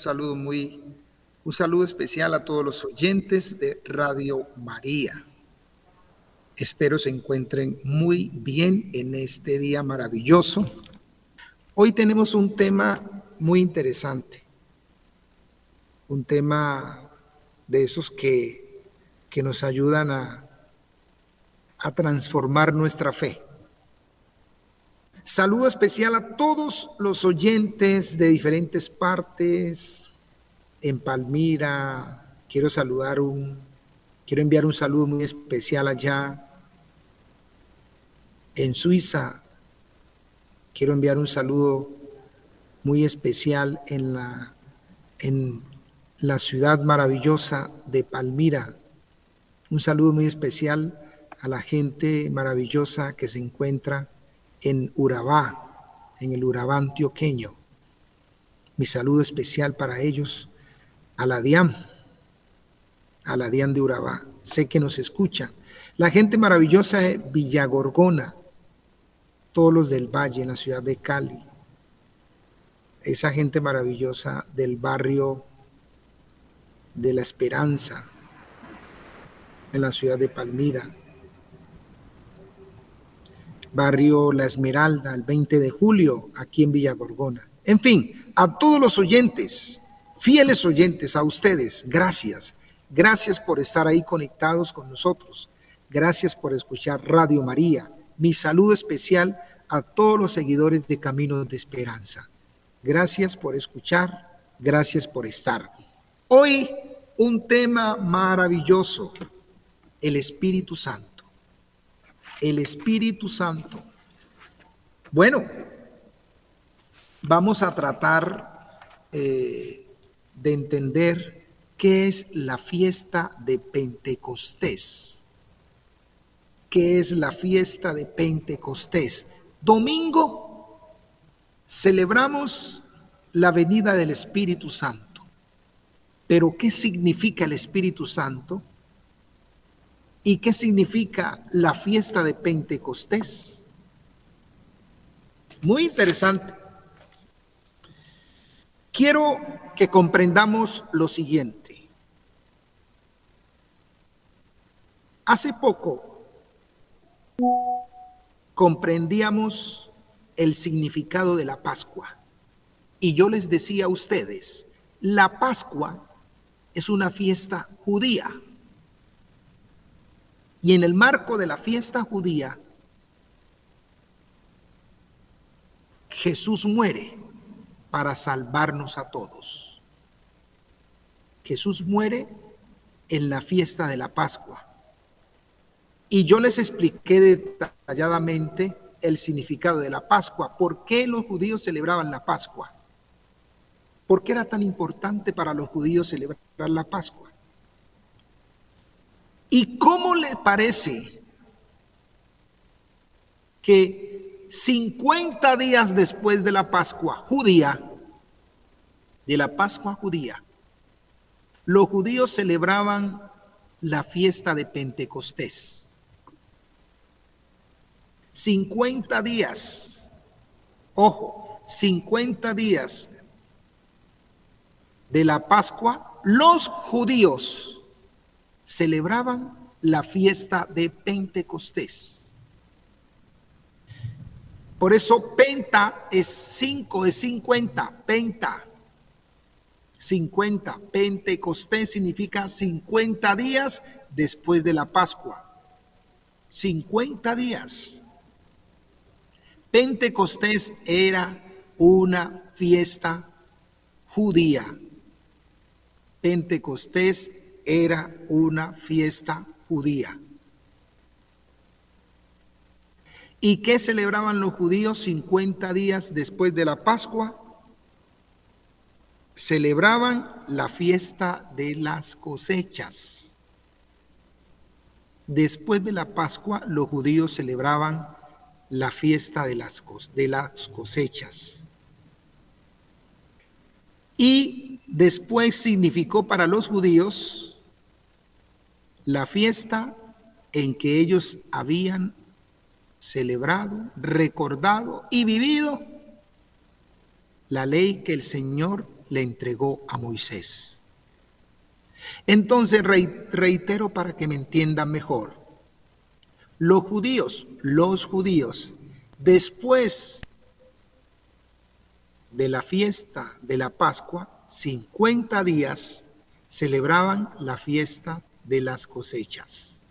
saludo muy, un saludo especial a todos los oyentes de Radio María. Espero se encuentren muy bien en este día maravilloso. Hoy tenemos un tema muy interesante, un tema de esos que, que nos ayudan a, a transformar nuestra fe. Saludo especial a todos los oyentes de diferentes partes. En Palmira, quiero saludar un, quiero enviar un saludo muy especial allá. En Suiza, quiero enviar un saludo muy especial en la, en la ciudad maravillosa de Palmira. Un saludo muy especial a la gente maravillosa que se encuentra en Urabá, en el Urabá antioqueño. Mi saludo especial para ellos, a la DIAM, a la DIAM de Urabá. Sé que nos escuchan. La gente maravillosa de Villagorgona, todos los del Valle, en la ciudad de Cali. Esa gente maravillosa del barrio de la Esperanza, en la ciudad de Palmira barrio La Esmeralda, el 20 de julio, aquí en Villa Gorgona. En fin, a todos los oyentes, fieles oyentes, a ustedes, gracias. Gracias por estar ahí conectados con nosotros. Gracias por escuchar Radio María. Mi saludo especial a todos los seguidores de Caminos de Esperanza. Gracias por escuchar, gracias por estar. Hoy un tema maravilloso, el Espíritu Santo el Espíritu Santo. Bueno, vamos a tratar eh, de entender qué es la fiesta de Pentecostés. ¿Qué es la fiesta de Pentecostés? Domingo celebramos la venida del Espíritu Santo. Pero ¿qué significa el Espíritu Santo? ¿Y qué significa la fiesta de Pentecostés? Muy interesante. Quiero que comprendamos lo siguiente. Hace poco comprendíamos el significado de la Pascua. Y yo les decía a ustedes, la Pascua es una fiesta judía. Y en el marco de la fiesta judía, Jesús muere para salvarnos a todos. Jesús muere en la fiesta de la Pascua. Y yo les expliqué detalladamente el significado de la Pascua, por qué los judíos celebraban la Pascua, por qué era tan importante para los judíos celebrar la Pascua. ¿Y cómo le parece que 50 días después de la Pascua judía, de la Pascua judía, los judíos celebraban la fiesta de Pentecostés? 50 días, ojo, 50 días de la Pascua, los judíos celebraban la fiesta de Pentecostés. Por eso penta es 5, es 50, penta. 50, Pentecostés significa 50 días después de la Pascua. 50 días. Pentecostés era una fiesta judía. Pentecostés era una fiesta judía. ¿Y qué celebraban los judíos 50 días después de la Pascua? Celebraban la fiesta de las cosechas. Después de la Pascua, los judíos celebraban la fiesta de las, de las cosechas. Y después significó para los judíos la fiesta en que ellos habían celebrado, recordado y vivido la ley que el Señor le entregó a Moisés. Entonces reitero para que me entiendan mejor. Los judíos, los judíos, después de la fiesta de la Pascua, 50 días, celebraban la fiesta de las cosechas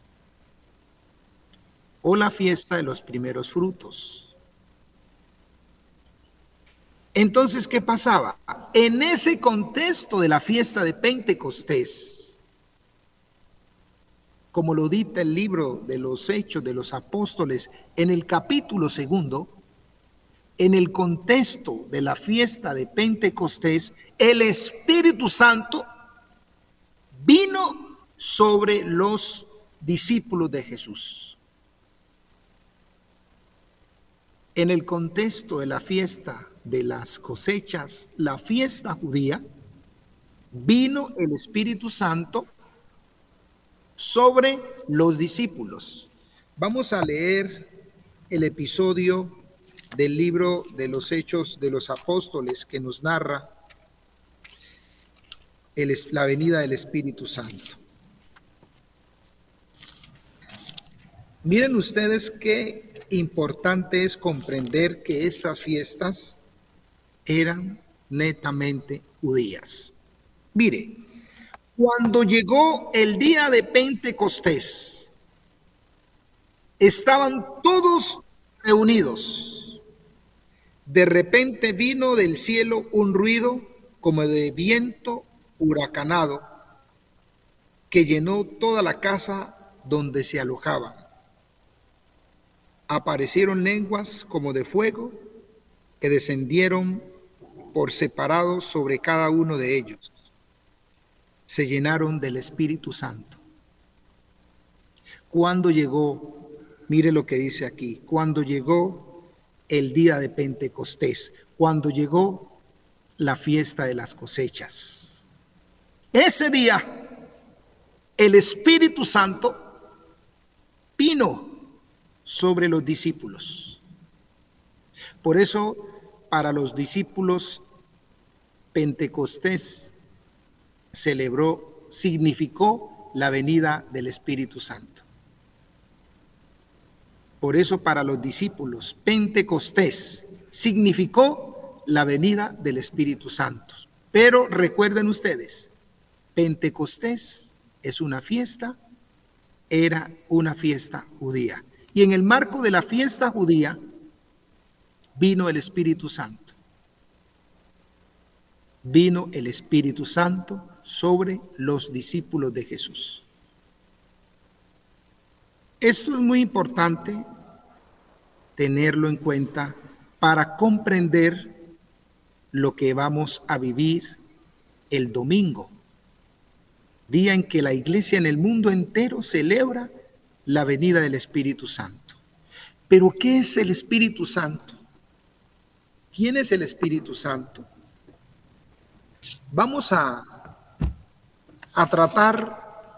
o la fiesta de los primeros frutos. Entonces, ¿qué pasaba? En ese contexto de la fiesta de Pentecostés, como lo dita el libro de los Hechos de los Apóstoles en el capítulo segundo, en el contexto de la fiesta de Pentecostés, el Espíritu Santo vino sobre los discípulos de Jesús. En el contexto de la fiesta de las cosechas, la fiesta judía, vino el Espíritu Santo sobre los discípulos. Vamos a leer el episodio del libro de los Hechos de los Apóstoles que nos narra la venida del Espíritu Santo. Miren ustedes qué importante es comprender que estas fiestas eran netamente judías. Mire, cuando llegó el día de Pentecostés, estaban todos reunidos de repente vino del cielo un ruido como de viento huracanado que llenó toda la casa donde se alojaban. Aparecieron lenguas como de fuego que descendieron por separado sobre cada uno de ellos. Se llenaron del Espíritu Santo. Cuando llegó, mire lo que dice aquí, cuando llegó el día de Pentecostés, cuando llegó la fiesta de las cosechas. Ese día, el Espíritu Santo vino sobre los discípulos. Por eso, para los discípulos, Pentecostés celebró, significó la venida del Espíritu Santo. Por eso para los discípulos, Pentecostés significó la venida del Espíritu Santo. Pero recuerden ustedes, Pentecostés es una fiesta, era una fiesta judía. Y en el marco de la fiesta judía vino el Espíritu Santo. Vino el Espíritu Santo sobre los discípulos de Jesús. Esto es muy importante tenerlo en cuenta para comprender lo que vamos a vivir el domingo, día en que la iglesia en el mundo entero celebra la venida del Espíritu Santo. Pero ¿qué es el Espíritu Santo? ¿Quién es el Espíritu Santo? Vamos a, a tratar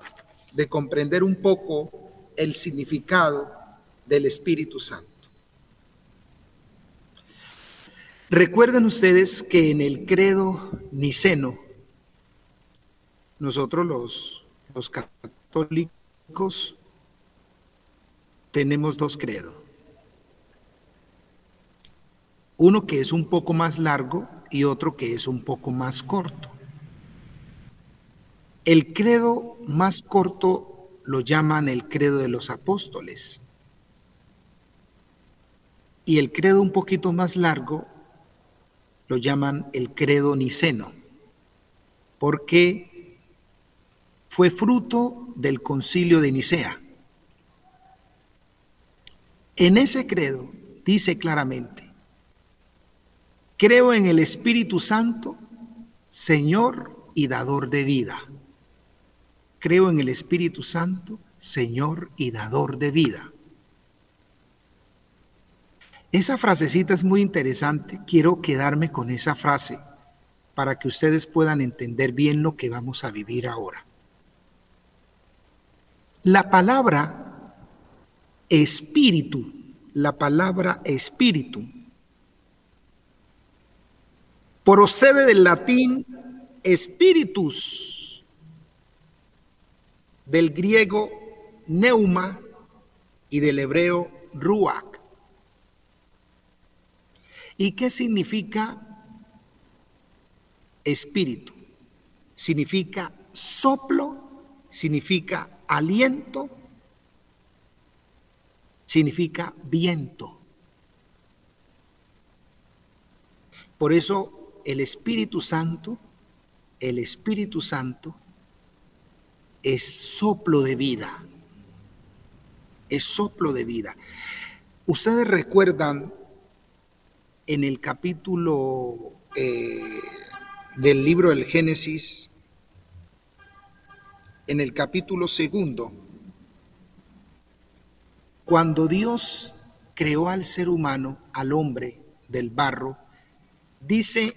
de comprender un poco el significado del Espíritu Santo. Recuerden ustedes que en el credo niceno, nosotros los, los católicos tenemos dos credos. Uno que es un poco más largo y otro que es un poco más corto. El credo más corto lo llaman el credo de los apóstoles. Y el credo un poquito más largo lo llaman el credo niceno, porque fue fruto del concilio de Nicea. En ese credo dice claramente, creo en el Espíritu Santo, Señor y dador de vida. Creo en el Espíritu Santo, Señor y dador de vida. Esa frasecita es muy interesante. Quiero quedarme con esa frase para que ustedes puedan entender bien lo que vamos a vivir ahora. La palabra espíritu, la palabra espíritu, Procede del latín espíritus, del griego neuma y del hebreo ruach. ¿Y qué significa espíritu? Significa soplo, significa aliento, significa viento. Por eso el Espíritu Santo, el Espíritu Santo es soplo de vida, es soplo de vida. Ustedes recuerdan en el capítulo eh, del libro del Génesis, en el capítulo segundo, cuando Dios creó al ser humano, al hombre del barro, dice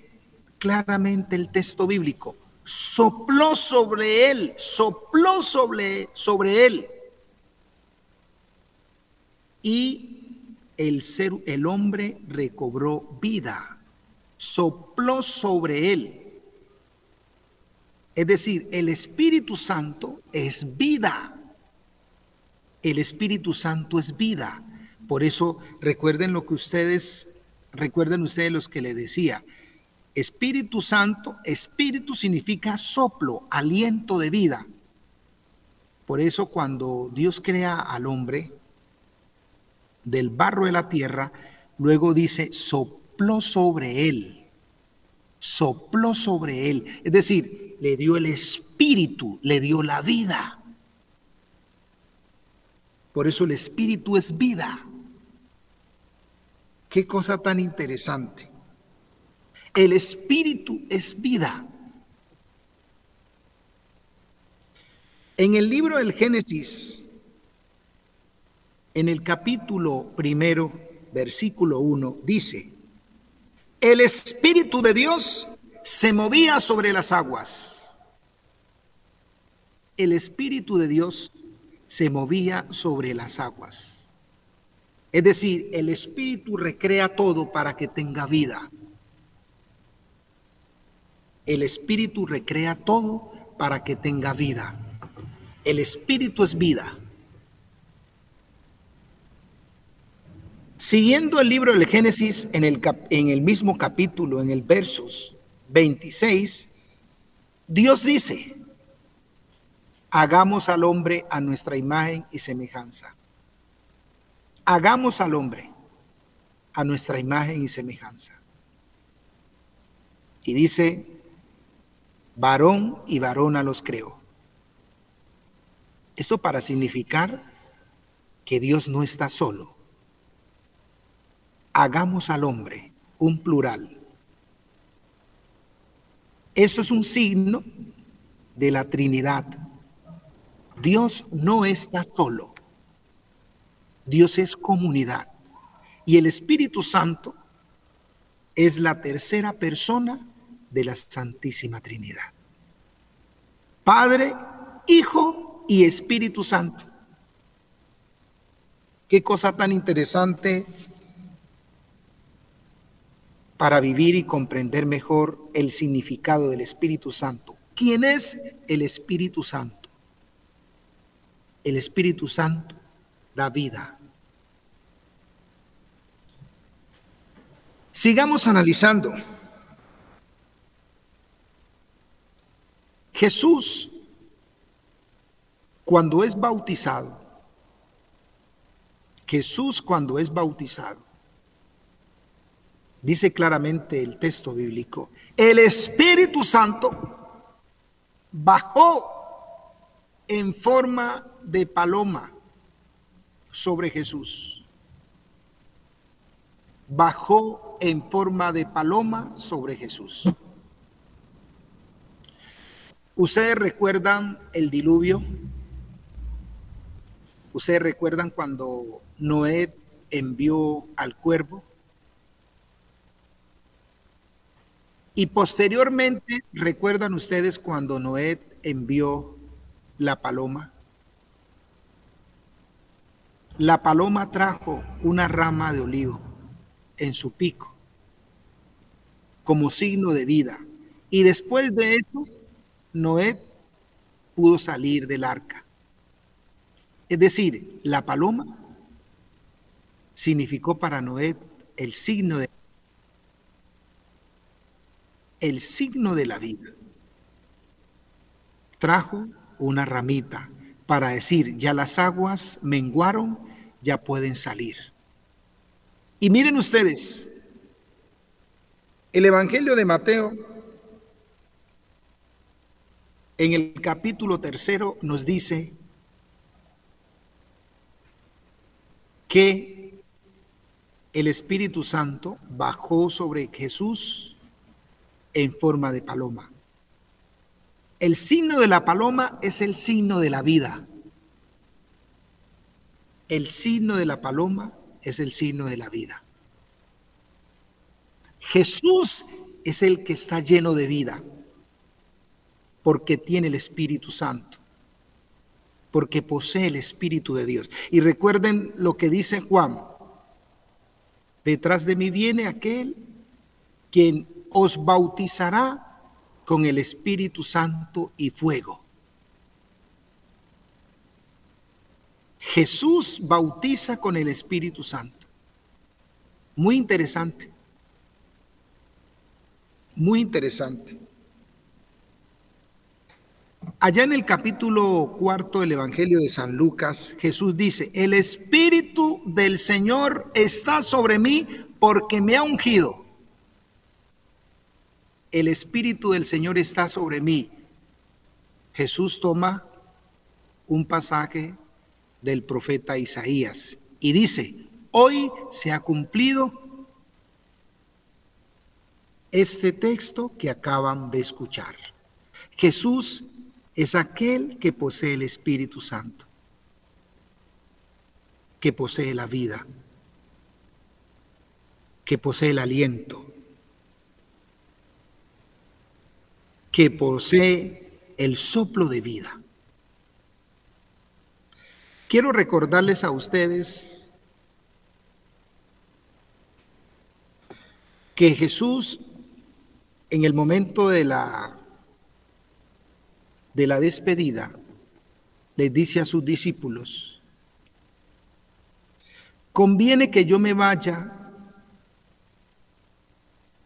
claramente el texto bíblico, sopló sobre él, sopló sobre, sobre él. Y el ser, el hombre recobró vida, sopló sobre él. Es decir, el Espíritu Santo es vida. El Espíritu Santo es vida. Por eso recuerden lo que ustedes, recuerden ustedes los que le decía. Espíritu Santo, espíritu significa soplo, aliento de vida. Por eso cuando Dios crea al hombre del barro de la tierra, luego dice, sopló sobre él, sopló sobre él. Es decir, le dio el espíritu, le dio la vida. Por eso el espíritu es vida. Qué cosa tan interesante. El espíritu es vida. En el libro del Génesis, en el capítulo primero, versículo 1, dice, el Espíritu de Dios se movía sobre las aguas el Espíritu de Dios se movía sobre las aguas. Es decir, el Espíritu recrea todo para que tenga vida. El Espíritu recrea todo para que tenga vida. El Espíritu es vida. Siguiendo el libro del Génesis en el, en el mismo capítulo, en el versos 26, Dios dice, hagamos al hombre a nuestra imagen y semejanza. Hagamos al hombre a nuestra imagen y semejanza. Y dice, varón y varona los creó. Eso para significar que Dios no está solo. Hagamos al hombre un plural. Eso es un signo de la Trinidad Dios no está solo. Dios es comunidad. Y el Espíritu Santo es la tercera persona de la Santísima Trinidad. Padre, Hijo y Espíritu Santo. Qué cosa tan interesante para vivir y comprender mejor el significado del Espíritu Santo. ¿Quién es el Espíritu Santo? El Espíritu Santo da vida. Sigamos analizando. Jesús, cuando es bautizado, Jesús cuando es bautizado, dice claramente el texto bíblico, el Espíritu Santo bajó en forma de paloma sobre Jesús. Bajó en forma de paloma sobre Jesús. ¿Ustedes recuerdan el diluvio? ¿Ustedes recuerdan cuando Noé envió al cuervo? Y posteriormente, ¿recuerdan ustedes cuando Noé envió la paloma? La paloma trajo una rama de olivo en su pico. como signo de vida. Y después de eso, Noé pudo salir del arca. Es decir, la paloma significó para Noé el signo de el signo de la vida. Trajo una ramita para decir, ya las aguas menguaron, ya pueden salir. Y miren ustedes, el Evangelio de Mateo, en el capítulo tercero, nos dice que el Espíritu Santo bajó sobre Jesús en forma de paloma. El signo de la paloma es el signo de la vida. El signo de la paloma es el signo de la vida. Jesús es el que está lleno de vida porque tiene el Espíritu Santo, porque posee el Espíritu de Dios. Y recuerden lo que dice Juan, detrás de mí viene aquel quien os bautizará con el Espíritu Santo y fuego. Jesús bautiza con el Espíritu Santo. Muy interesante. Muy interesante. Allá en el capítulo cuarto del Evangelio de San Lucas, Jesús dice, el Espíritu del Señor está sobre mí porque me ha ungido. El Espíritu del Señor está sobre mí. Jesús toma un pasaje del profeta Isaías y dice, hoy se ha cumplido este texto que acaban de escuchar. Jesús es aquel que posee el Espíritu Santo, que posee la vida, que posee el aliento, que posee el soplo de vida. Quiero recordarles a ustedes que Jesús en el momento de la, de la despedida, les dice a sus discípulos, conviene que yo me vaya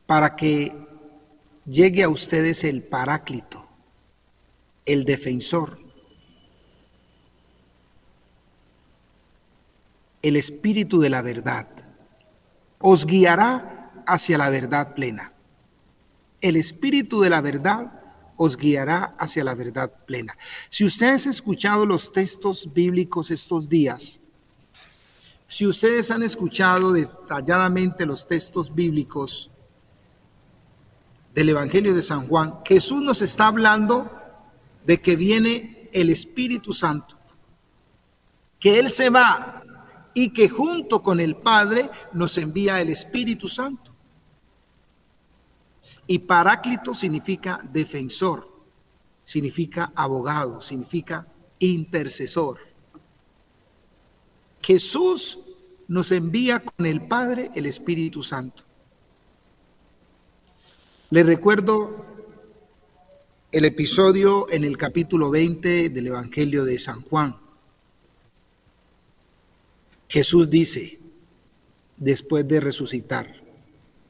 para que llegue a ustedes el paráclito, el defensor, el espíritu de la verdad. Os guiará hacia la verdad plena el Espíritu de la verdad os guiará hacia la verdad plena. Si ustedes han escuchado los textos bíblicos estos días, si ustedes han escuchado detalladamente los textos bíblicos del Evangelio de San Juan, Jesús nos está hablando de que viene el Espíritu Santo, que Él se va y que junto con el Padre nos envía el Espíritu Santo. Y paráclito significa defensor, significa abogado, significa intercesor. Jesús nos envía con el Padre el Espíritu Santo. Le recuerdo el episodio en el capítulo 20 del Evangelio de San Juan. Jesús dice, después de resucitar,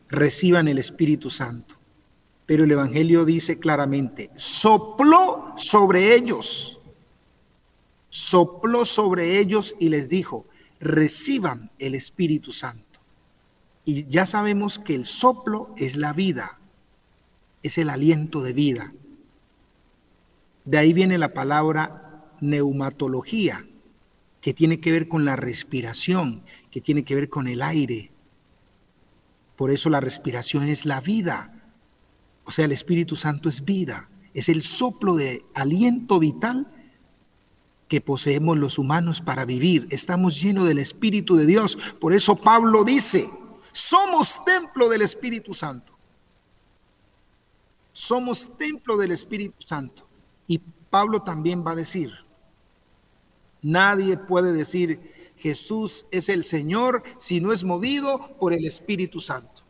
reciban el Espíritu Santo pero el Evangelio dice claramente, sopló sobre ellos, sopló sobre ellos y les dijo, reciban el Espíritu Santo. Y ya sabemos que el soplo es la vida, es el aliento de vida. De ahí viene la palabra neumatología, que tiene que ver con la respiración, que tiene que ver con el aire. Por eso la respiración es la vida o sea, el Espíritu Santo es vida, es el soplo de aliento vital que poseemos los humanos para vivir. Estamos llenos del Espíritu de Dios. Por eso Pablo dice, somos templo del Espíritu Santo. Somos templo del Espíritu Santo. Y Pablo también va a decir, nadie puede decir Jesús es el Señor si no es movido por el Espíritu Santo.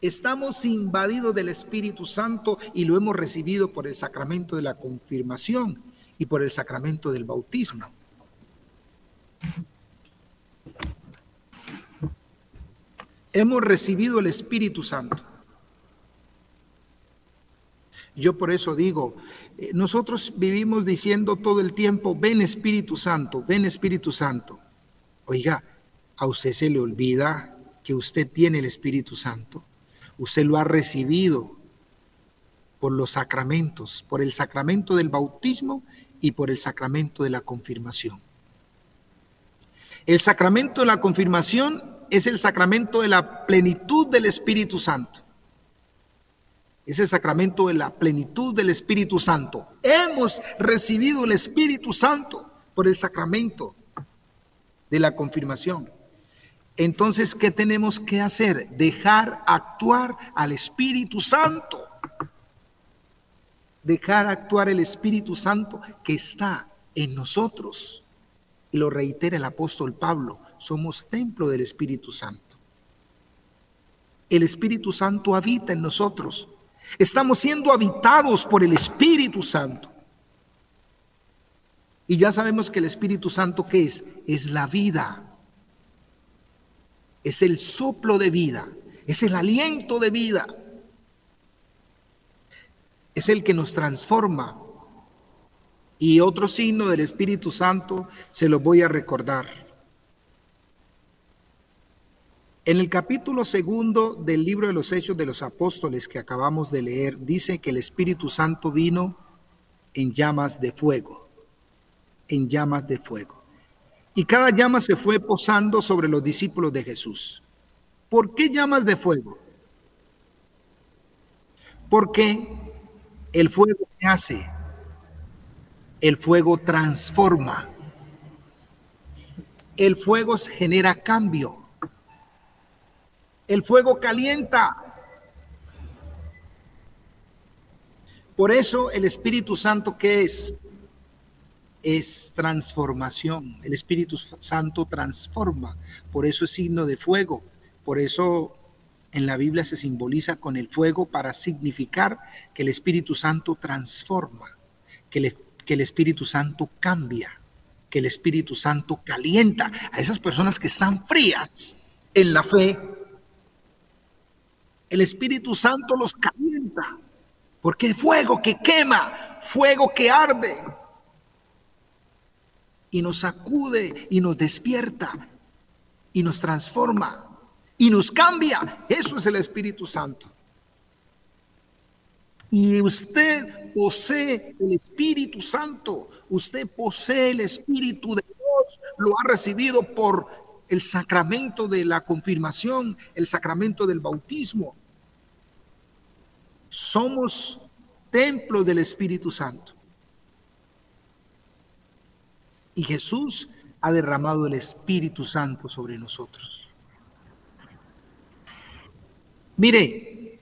Estamos invadidos del Espíritu Santo y lo hemos recibido por el sacramento de la confirmación y por el sacramento del bautismo. Hemos recibido el Espíritu Santo. Yo por eso digo, eh, nosotros vivimos diciendo todo el tiempo, ven Espíritu Santo, ven Espíritu Santo. Oiga, a usted se le olvida que usted tiene el Espíritu Santo. Usted lo ha recibido por los sacramentos, por el sacramento del bautismo y por el sacramento de la confirmación. El sacramento de la confirmación es el sacramento de la plenitud del Espíritu Santo. Es el sacramento de la plenitud del Espíritu Santo. Hemos recibido el Espíritu Santo por el sacramento de la confirmación. Entonces, ¿qué tenemos que hacer? Dejar actuar al Espíritu Santo. Dejar actuar el Espíritu Santo que está en nosotros. Y lo reitera el apóstol Pablo, somos templo del Espíritu Santo. El Espíritu Santo habita en nosotros. Estamos siendo habitados por el Espíritu Santo. Y ya sabemos que el Espíritu Santo, ¿qué es? Es la vida es el soplo de vida, es el aliento de vida, es el que nos transforma. Y otro signo del Espíritu Santo se lo voy a recordar. En el capítulo segundo del libro de los Hechos de los Apóstoles que acabamos de leer, dice que el Espíritu Santo vino en llamas de fuego, en llamas de fuego. Y cada llama se fue posando sobre los discípulos de Jesús. ¿Por qué llamas de fuego? Porque el fuego ¿qué hace? El fuego transforma. El fuego genera cambio. El fuego calienta. Por eso el Espíritu Santo, ¿qué es? es transformación. El Espíritu Santo transforma. Por eso es signo de fuego. Por eso en la Biblia se simboliza con el fuego para significar que el Espíritu Santo transforma, que, que el Espíritu Santo cambia, que el Espíritu Santo calienta a esas personas que están frías en la fe. El Espíritu Santo los calienta, porque es fuego que quema, fuego que arde y nos sacude y nos despierta y nos transforma y nos cambia. Eso es el Espíritu Santo. Y usted posee el Espíritu Santo, usted posee el Espíritu de Dios, lo ha recibido por el sacramento de la confirmación, el sacramento del bautismo. Somos templo del Espíritu Santo. Y Jesús ha derramado el Espíritu Santo sobre nosotros. Mire,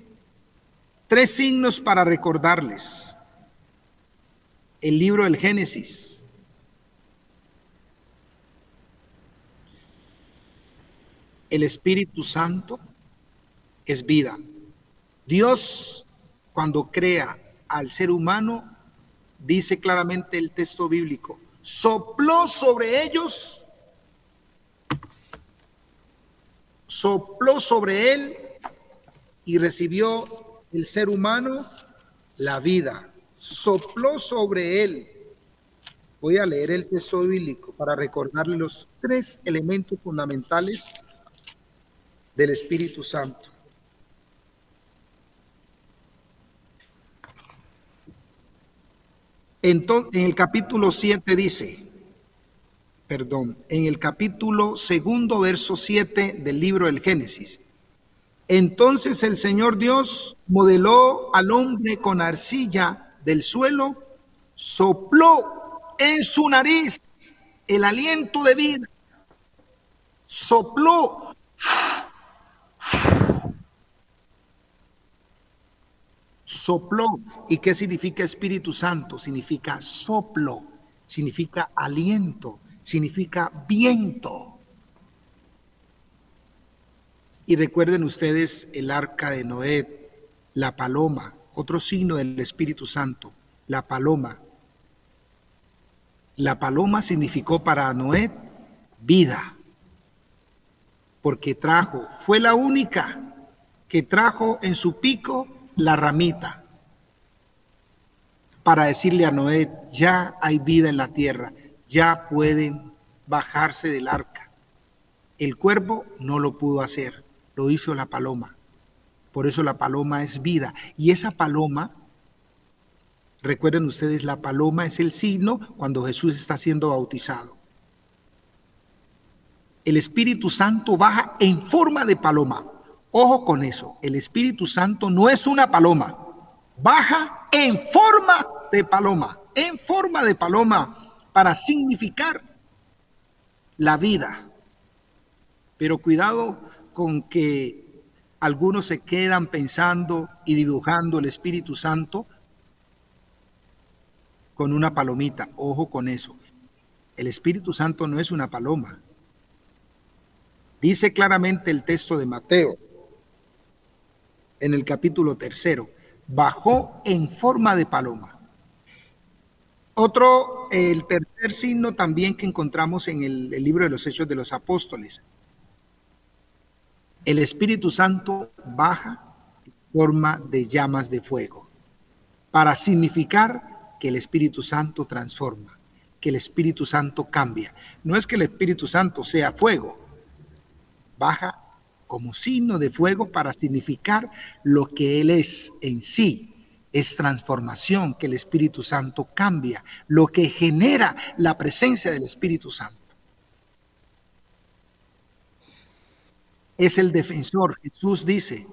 tres signos para recordarles. El libro del Génesis. El Espíritu Santo es vida. Dios, cuando crea al ser humano, dice claramente el texto bíblico, sopló sobre ellos, sopló sobre él y recibió el ser humano la vida, sopló sobre él. Voy a leer el texto bíblico para recordarle los tres elementos fundamentales del Espíritu Santo. Entonces, en el capítulo 7 dice, perdón, en el capítulo segundo, verso 7 del libro del Génesis. Entonces el Señor Dios modeló al hombre con arcilla del suelo, sopló en su nariz el aliento de vida, sopló sopló. ¿Y qué significa Espíritu Santo? Significa soplo, significa aliento, significa viento. Y recuerden ustedes el arca de Noé, la paloma, otro signo del Espíritu Santo, la paloma. La paloma significó para Noé vida, porque trajo, fue la única que trajo en su pico la ramita para decirle a Noé, ya hay vida en la tierra, ya pueden bajarse del arca. El cuervo no lo pudo hacer, lo hizo la paloma. Por eso la paloma es vida. Y esa paloma, recuerden ustedes, la paloma es el signo cuando Jesús está siendo bautizado. El Espíritu Santo baja en forma de paloma. Ojo con eso, el Espíritu Santo no es una paloma, baja en forma de paloma, en forma de paloma, para significar la vida. Pero cuidado con que algunos se quedan pensando y dibujando el Espíritu Santo con una palomita. Ojo con eso. El Espíritu Santo no es una paloma. Dice claramente el texto de Mateo en el capítulo tercero, bajó en forma de paloma. Otro, el tercer signo también que encontramos en el, el libro de los Hechos de los Apóstoles. El Espíritu Santo baja en forma de llamas de fuego para significar que el Espíritu Santo transforma, que el Espíritu Santo cambia. No es que el Espíritu Santo sea fuego, baja como signo de fuego para significar lo que Él es en sí. Es transformación que el Espíritu Santo cambia, lo que genera la presencia del Espíritu Santo. Es el defensor. Jesús dice,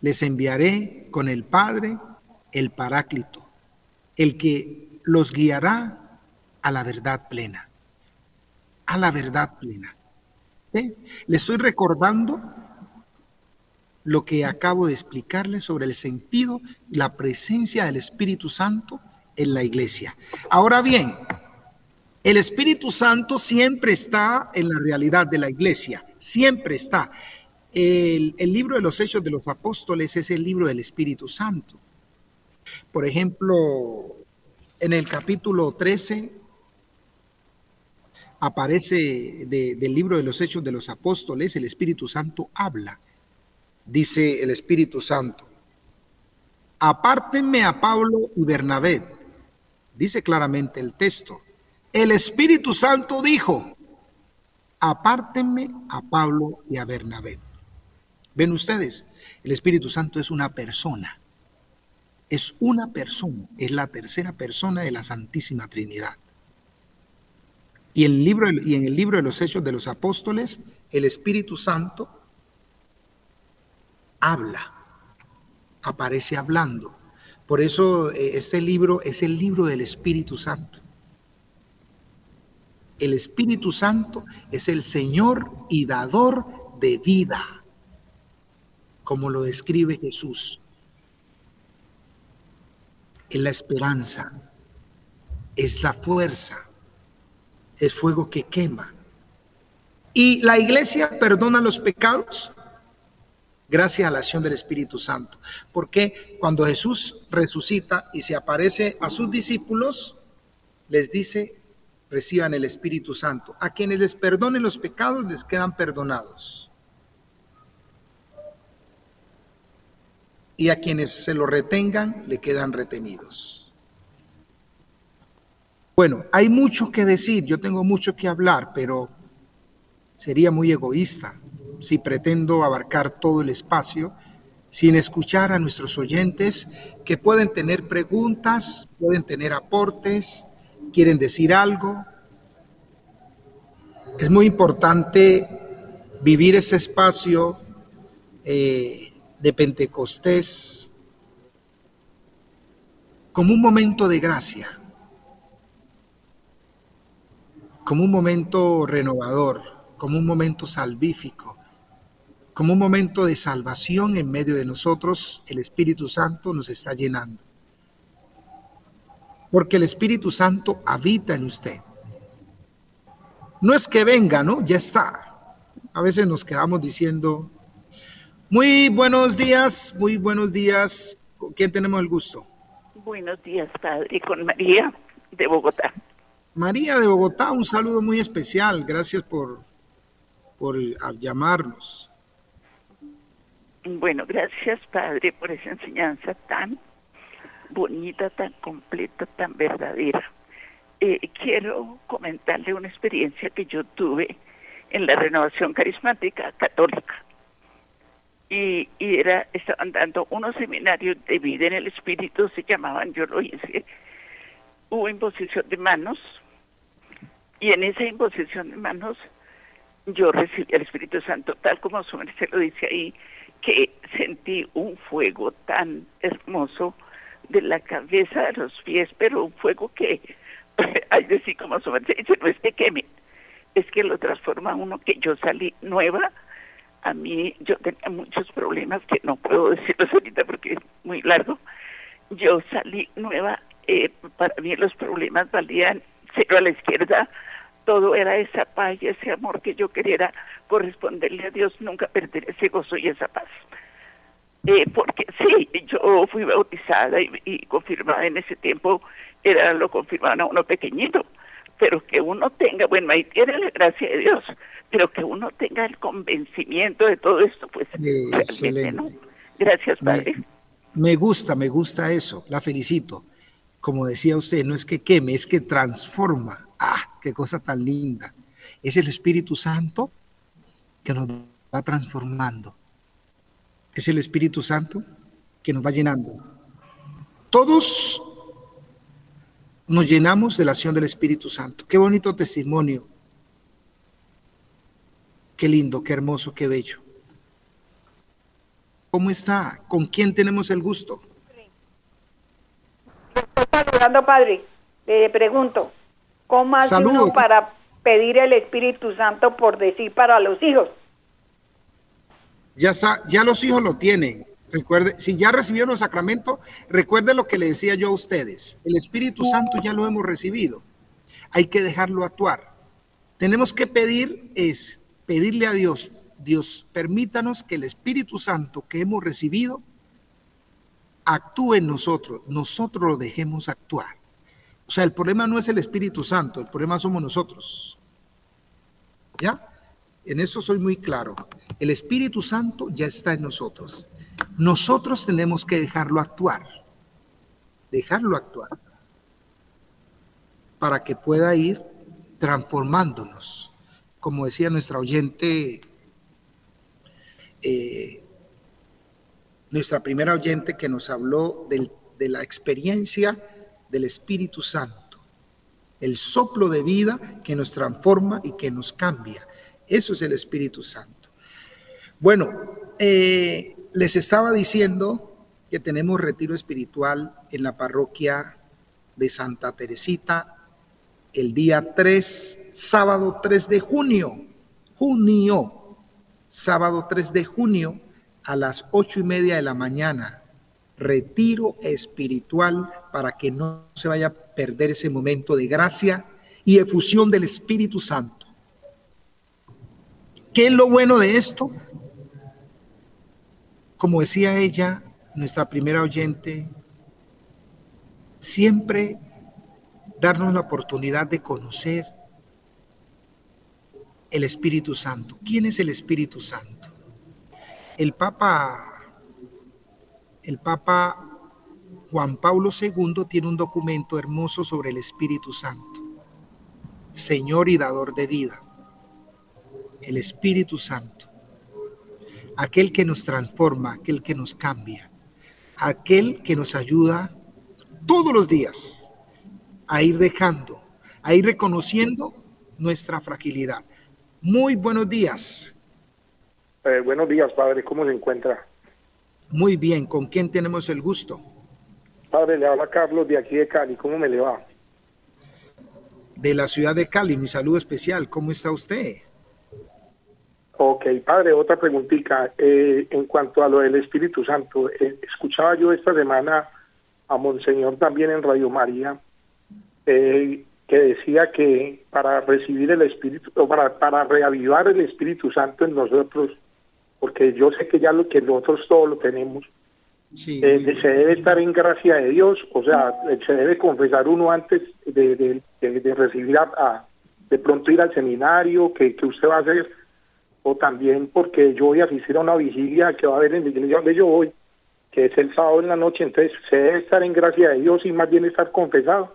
les enviaré con el Padre el Paráclito, el que los guiará a la verdad plena, a la verdad plena. Le estoy recordando lo que acabo de explicarles sobre el sentido y la presencia del Espíritu Santo en la iglesia. Ahora bien, el Espíritu Santo siempre está en la realidad de la iglesia, siempre está. El, el, libro de los Hechos de los Apóstoles es el libro del Espíritu Santo. Por ejemplo, en el capítulo 13 aparece del libro de los Hechos de los Apóstoles, el Espíritu Santo habla. Dice el Espíritu Santo, apártenme a Pablo y Bernabé. Dice claramente el texto. El Espíritu Santo dijo, apártenme a Pablo y a Bernabé. Ven ustedes, el Espíritu Santo es una persona. Es una persona, es la tercera persona de la Santísima Trinidad. Y, el libro, y en el libro de los Hechos de los Apóstoles, el Espíritu Santo habla, aparece hablando. Por eso este libro es el libro del Espíritu Santo. El Espíritu Santo es el Señor y dador de vida, como lo describe Jesús. Es la esperanza, es la fuerza, es fuego que quema. Y la iglesia perdona los pecados gracias a la acción del Espíritu Santo. Porque cuando Jesús resucita y se aparece a sus discípulos, les dice, reciban el Espíritu Santo. A quienes les perdonen los pecados les quedan perdonados. Y a quienes se lo retengan le quedan retenidos. Bueno, hay mucho que decir, yo tengo mucho que hablar, pero sería muy egoísta si pretendo abarcar todo el espacio sin escuchar a nuestros oyentes que pueden tener preguntas, pueden tener aportes, quieren decir algo. Es muy importante vivir ese espacio eh, de Pentecostés como un momento de gracia como un momento renovador, como un momento salvífico, como un momento de salvación en medio de nosotros, el Espíritu Santo nos está llenando. Porque el Espíritu Santo habita en usted. No es que venga, ¿no? Ya está. A veces nos quedamos diciendo, muy buenos días, muy buenos días. ¿Con quién tenemos el gusto? Buenos días, padre, con María de Bogotá. María de Bogotá, un saludo muy especial. Gracias por, por llamarnos. Bueno, gracias, padre, por esa enseñanza tan bonita, tan completa, tan verdadera. Eh, quiero comentarle una experiencia que yo tuve en la renovación carismática católica. Y, y, era, estaban dando unos seminarios de vida en el espíritu, se llamaban, yo lo hice, hubo imposición de manos, y en esa imposición de manos yo recibí el Espíritu Santo, tal como su merced lo dice ahí, que sentí un fuego tan hermoso de la cabeza a los pies, pero un fuego que, hay decir como su merced dice, no es que queme, es que lo transforma uno, que yo salí nueva, a mí yo tenía muchos problemas que no puedo decirlos ahorita porque es muy largo, yo salí nueva, eh, para mí los problemas valían cero a la izquierda, todo era esa paz y ese amor que yo quería corresponderle a Dios, nunca perder ese gozo y esa paz. Eh, porque sí, yo fui bautizada y, confirmada en ese tiempo, era lo confirmaban a uno pequeñito, pero que uno tenga, bueno, ahí tiene la gracia de Dios, pero que uno tenga el convencimiento de todo esto, pues realmente no. Gracias, Padre. Me, me gusta, me gusta eso, la felicito. Como decía usted, no es que queme, es que transforma. Ah, qué cosa tan linda. Es el Espíritu Santo que nos va transformando es el Espíritu Santo que nos va llenando. Todos nos llenamos de la acción del Espíritu Santo. Qué bonito testimonio. Qué lindo, qué hermoso, qué bello. ¿Cómo está? ¿Con quién tenemos el gusto? Padre. Le pregunto, ¿cómo hace uno para pedir el Espíritu Santo por decir para los hijos? Ya, ya los hijos lo tienen. Recuerde, si ya recibieron el sacramento, recuerde lo que le decía yo a ustedes. El Espíritu Santo ya lo hemos recibido. Hay que dejarlo actuar. Tenemos que pedir es pedirle a Dios, Dios, permítanos que el Espíritu Santo que hemos recibido actúe en nosotros, nosotros lo dejemos actuar. O sea, el problema no es el Espíritu Santo, el problema somos nosotros. ¿Ya? En eso soy muy claro. El Espíritu Santo ya está en nosotros. Nosotros tenemos que dejarlo actuar, dejarlo actuar, para que pueda ir transformándonos. Como decía nuestra oyente, eh, nuestra primera oyente que nos habló de la experiencia del Espíritu Santo, el soplo de vida que nos transforma y que nos cambia. Eso es el Espíritu Santo. Bueno, eh, les estaba diciendo que tenemos retiro espiritual en la parroquia de Santa Teresita el día 3, sábado 3 de junio, junio, sábado 3 de junio a las ocho y media de la mañana. Retiro espiritual para que no se vaya a perder ese momento de gracia y efusión del Espíritu Santo. ¿Qué es lo bueno de esto? Como decía ella, nuestra primera oyente, siempre darnos la oportunidad de conocer el Espíritu Santo. ¿Quién es el Espíritu Santo? El Papa, el Papa Juan Pablo II tiene un documento hermoso sobre el Espíritu Santo. Señor y dador de vida. El Espíritu Santo aquel que nos transforma, aquel que nos cambia, aquel que nos ayuda todos los días a ir dejando, a ir reconociendo nuestra fragilidad. Muy buenos días. Eh, buenos días, padre. ¿Cómo se encuentra? Muy bien. ¿Con quién tenemos el gusto? Padre, le habla Carlos de aquí de Cali. ¿Cómo me le va? De la ciudad de Cali. Mi saludo especial. ¿Cómo está usted? Ok, padre, otra preguntita. Eh, en cuanto a lo del Espíritu Santo, eh, escuchaba yo esta semana a Monseñor también en Radio María, eh, que decía que para recibir el Espíritu, o para, para reavivar el Espíritu Santo en nosotros, porque yo sé que ya lo que nosotros todos lo tenemos, eh, se debe estar en gracia de Dios, o sea, se debe confesar uno antes de, de, recibir a, de pronto ir al seminario que, que usted va a hacer, o también porque yo voy a asistir a una vigilia que va a haber en la iglesia donde yo voy, que es el sábado en la noche, entonces se debe estar en gracia de Dios y más bien estar confesado.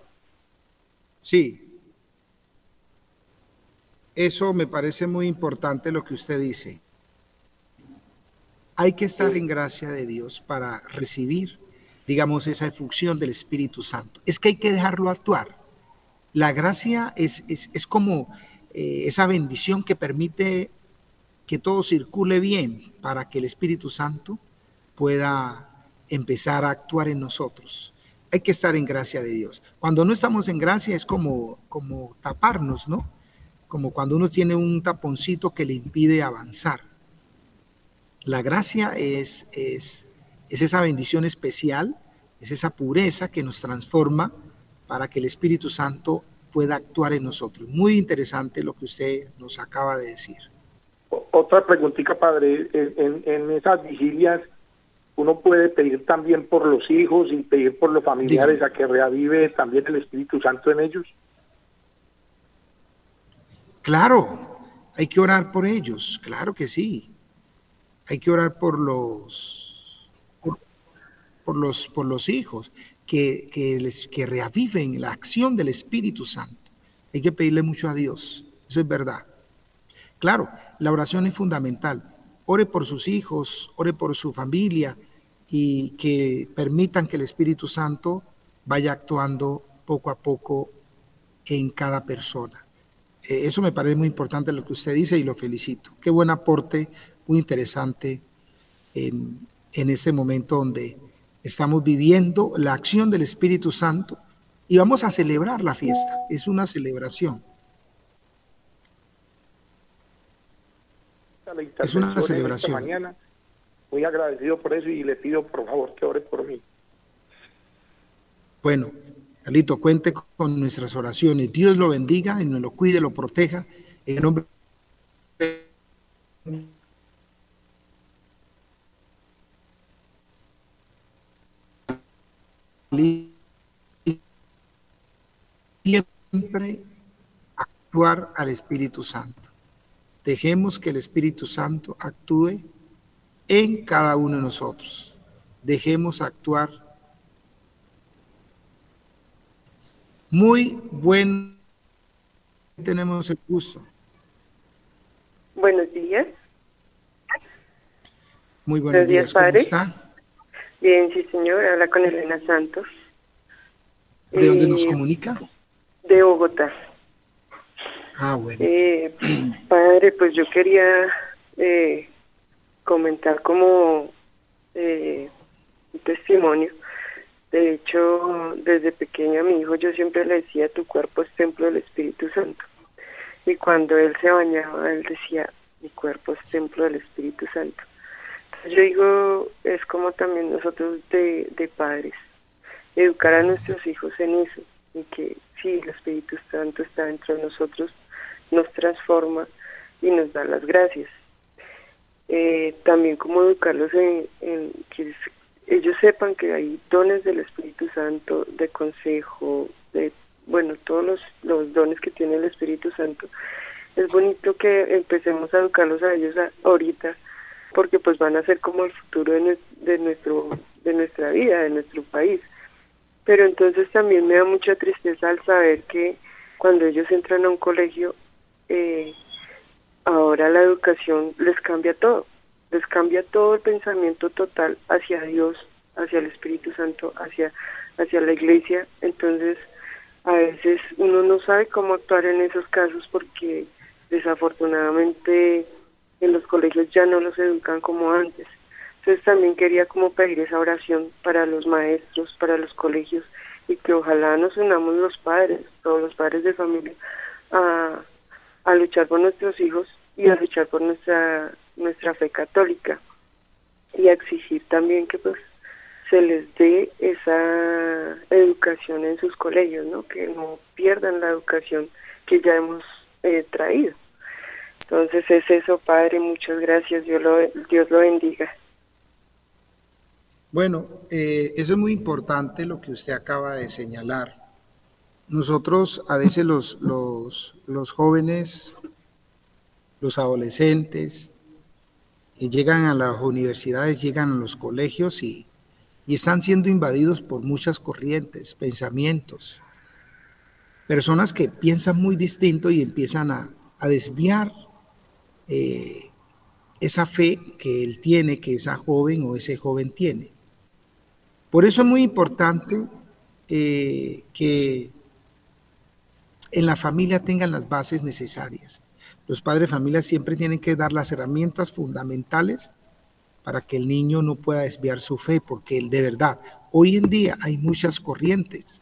Sí. Eso me parece muy importante lo que usted dice. Hay que estar en gracia de Dios para recibir, digamos, esa efusión del Espíritu Santo. Es que hay que dejarlo actuar. La gracia es, es, como eh, esa bendición que permite que todo circule bien para que el Espíritu Santo pueda empezar a actuar en nosotros. Hay que estar en gracia de Dios. Cuando no estamos en gracia es como, como taparnos, ¿no? Como cuando uno tiene un taponcito que le impide avanzar. La gracia es, es, es esa bendición especial, es esa pureza que nos transforma para que el Espíritu Santo pueda actuar en nosotros. Muy interesante lo que usted nos acaba de decir. Otra preguntita, padre. En, esas vigilias, uno puede pedir también por los hijos y pedir por los familiares a que reavive también el Espíritu Santo en ellos. Claro, hay que orar por ellos, claro que sí. Hay que orar por los por, los por los hijos que, que, les, que reaviven la acción del Espíritu Santo. Hay que pedirle mucho a Dios, eso es verdad. Claro, la oración es fundamental. Ore por sus hijos, ore por su familia y que permitan que el Espíritu Santo vaya actuando poco a poco en cada persona. Eh, eso me parece muy importante lo que usted dice y lo felicito. Qué buen aporte, muy interesante en, en este momento donde estamos viviendo la acción del Espíritu Santo y vamos a celebrar la fiesta. Es una celebración. es una celebración. Mañana. Muy agradecido por eso y le pido por favor que ore por mí. Bueno, Alito, cuente con nuestras oraciones. Dios lo bendiga y nos lo cuide, lo proteja. En nombre siempre actuar al Espíritu Santo. Dejemos que el Espíritu Santo actúe en cada uno de nosotros. Dejemos actuar. Muy buen. Tenemos el gusto. Buenos días. Muy buenos, días, ¿cómo está? Bien, sí, señor. Habla con Elena Santos. ¿De dónde nos eh, comunica? De Bogotá. Ah, bueno. Eh, padre, pues yo quería eh, comentar como eh, un testimonio. De hecho, desde pequeño a mi hijo yo siempre le decía, tu cuerpo es templo del Espíritu Santo. Y cuando él se bañaba, él decía, mi cuerpo es templo del Espíritu Santo. Yo digo, es como también nosotros de, de padres, educar a nuestros hijos en eso, y que sí, el Espíritu Santo está dentro de nosotros, nos transforma y nos da las gracias. Eh, también como educarlos en, que ellos sepan que hay dones del Espíritu Santo, de consejo, de, bueno, todos los, los dones que tiene el Espíritu Santo. Es bonito que empecemos a educarlos a ellos ahorita, porque pues van a ser como el futuro de, de, nuestro, de nuestra vida, de nuestro país. Pero entonces también me da mucha tristeza al saber que cuando ellos entran a un colegio eh, ahora la educación les cambia todo, les cambia todo el pensamiento total hacia Dios, hacia el Espíritu Santo, hacia, hacia la iglesia. Entonces, a veces uno no sabe cómo actuar en esos casos porque desafortunadamente en los colegios ya no los educan como antes. Entonces también quería como pedir esa oración para los maestros, para los colegios y que ojalá nos unamos los padres, todos los padres de familia, a, a luchar por nuestros hijos y a luchar por nuestra nuestra fe católica y a exigir también que pues se les dé esa educación en sus colegios, ¿no? Que no pierdan la educación que ya hemos eh, traído. Entonces es eso, Padre, muchas gracias, Dios lo, Dios lo bendiga. Bueno, eh, eso es muy importante lo que usted acaba de señalar. Nosotros a veces los, los, los jóvenes, los adolescentes, y llegan a las universidades, llegan a los colegios y, y están siendo invadidos por muchas corrientes, pensamientos, personas que piensan muy distinto y empiezan a, a desviar eh, esa fe que él tiene, que esa joven o ese joven tiene. Por eso es muy importante eh, que en la familia tengan las bases necesarias. Los padres de familia siempre tienen que dar las herramientas fundamentales para que el niño no pueda desviar su fe, porque él de verdad, hoy en día hay muchas corrientes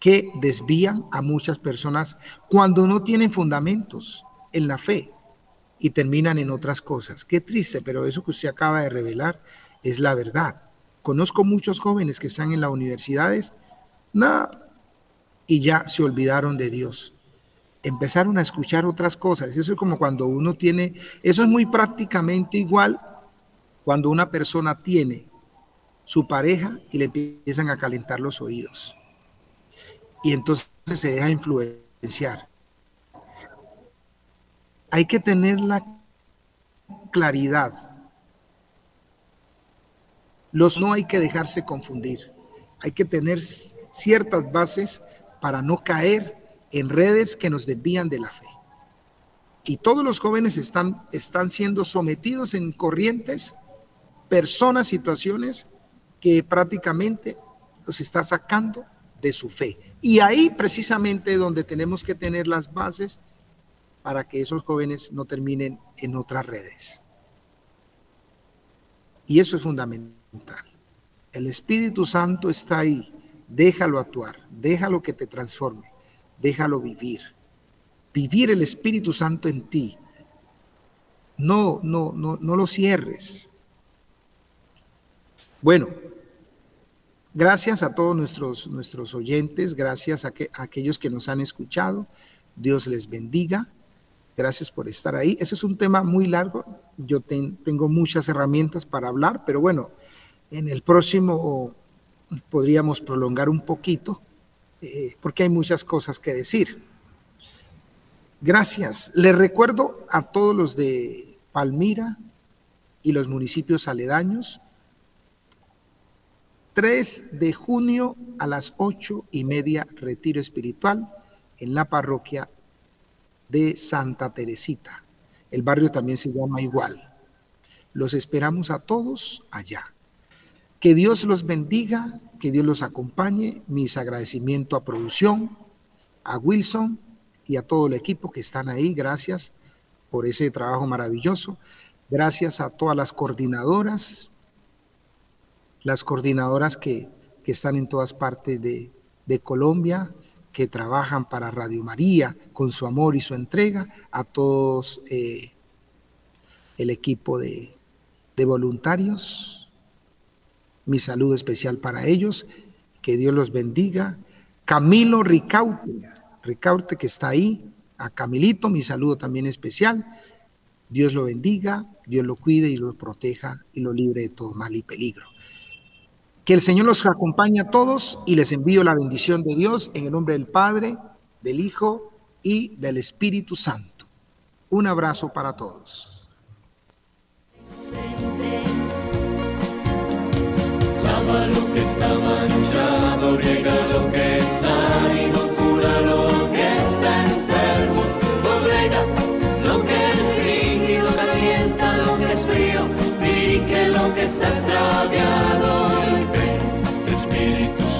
que desvían a muchas personas cuando no tienen fundamentos en la fe y terminan en otras cosas. Qué triste, pero eso que usted acaba de revelar es la verdad. Conozco muchos jóvenes que están en las universidades, y ya se olvidaron de Dios empezaron a escuchar otras cosas. Eso es como cuando uno tiene, eso es muy prácticamente igual cuando una persona tiene su pareja y le empiezan a calentar los oídos. Y entonces se deja influenciar. Hay que tener la claridad. Los no hay que dejarse confundir. Hay que tener ciertas bases para no caer en redes que nos desvían de la fe. Y todos los jóvenes están, están siendo sometidos en corrientes, personas, situaciones que prácticamente los está sacando de su fe. Y ahí precisamente donde tenemos que tener las bases para que esos jóvenes no terminen en otras redes. Y eso es fundamental. El Espíritu Santo está ahí. Déjalo actuar, déjalo que te transforme déjalo vivir. Vivir el Espíritu Santo en ti. No, no, no, no lo cierres. Bueno, gracias a todos nuestros, nuestros oyentes, gracias a, que, aquellos que nos han escuchado. Dios les bendiga. Gracias por estar ahí. Ese es un tema muy largo. Yo tengo muchas herramientas para hablar, pero bueno, en el próximo podríamos prolongar un poquito eh, porque hay muchas cosas que decir. Gracias. Les recuerdo a todos los de Palmira y los municipios aledaños, 3 de junio a las ocho y media, retiro espiritual en la parroquia de Santa Teresita. El barrio también se llama igual. Los esperamos a todos allá. Que Dios los bendiga, que Dios los acompañe. Mis agradecimientos a producción, a Wilson y a todo el equipo que están ahí. Gracias por ese trabajo maravilloso. Gracias a todas las coordinadoras, las coordinadoras que, están en todas partes de, Colombia, que trabajan para Radio María con su amor y su entrega, a todos eh, el equipo de, de voluntarios, mi saludo especial para ellos, que Dios los bendiga. Camilo Ricaute, Ricaute que está ahí, a Camilito, mi saludo también especial. Dios lo bendiga, Dios lo cuide y lo proteja y lo libre de todo mal y peligro. Que el Señor los acompañe a todos y les envío la bendición de Dios en el nombre del Padre, del Hijo y del Espíritu Santo. Un abrazo para todos.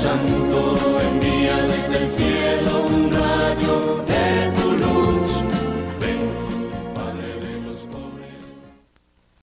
Santo envía desde el cielo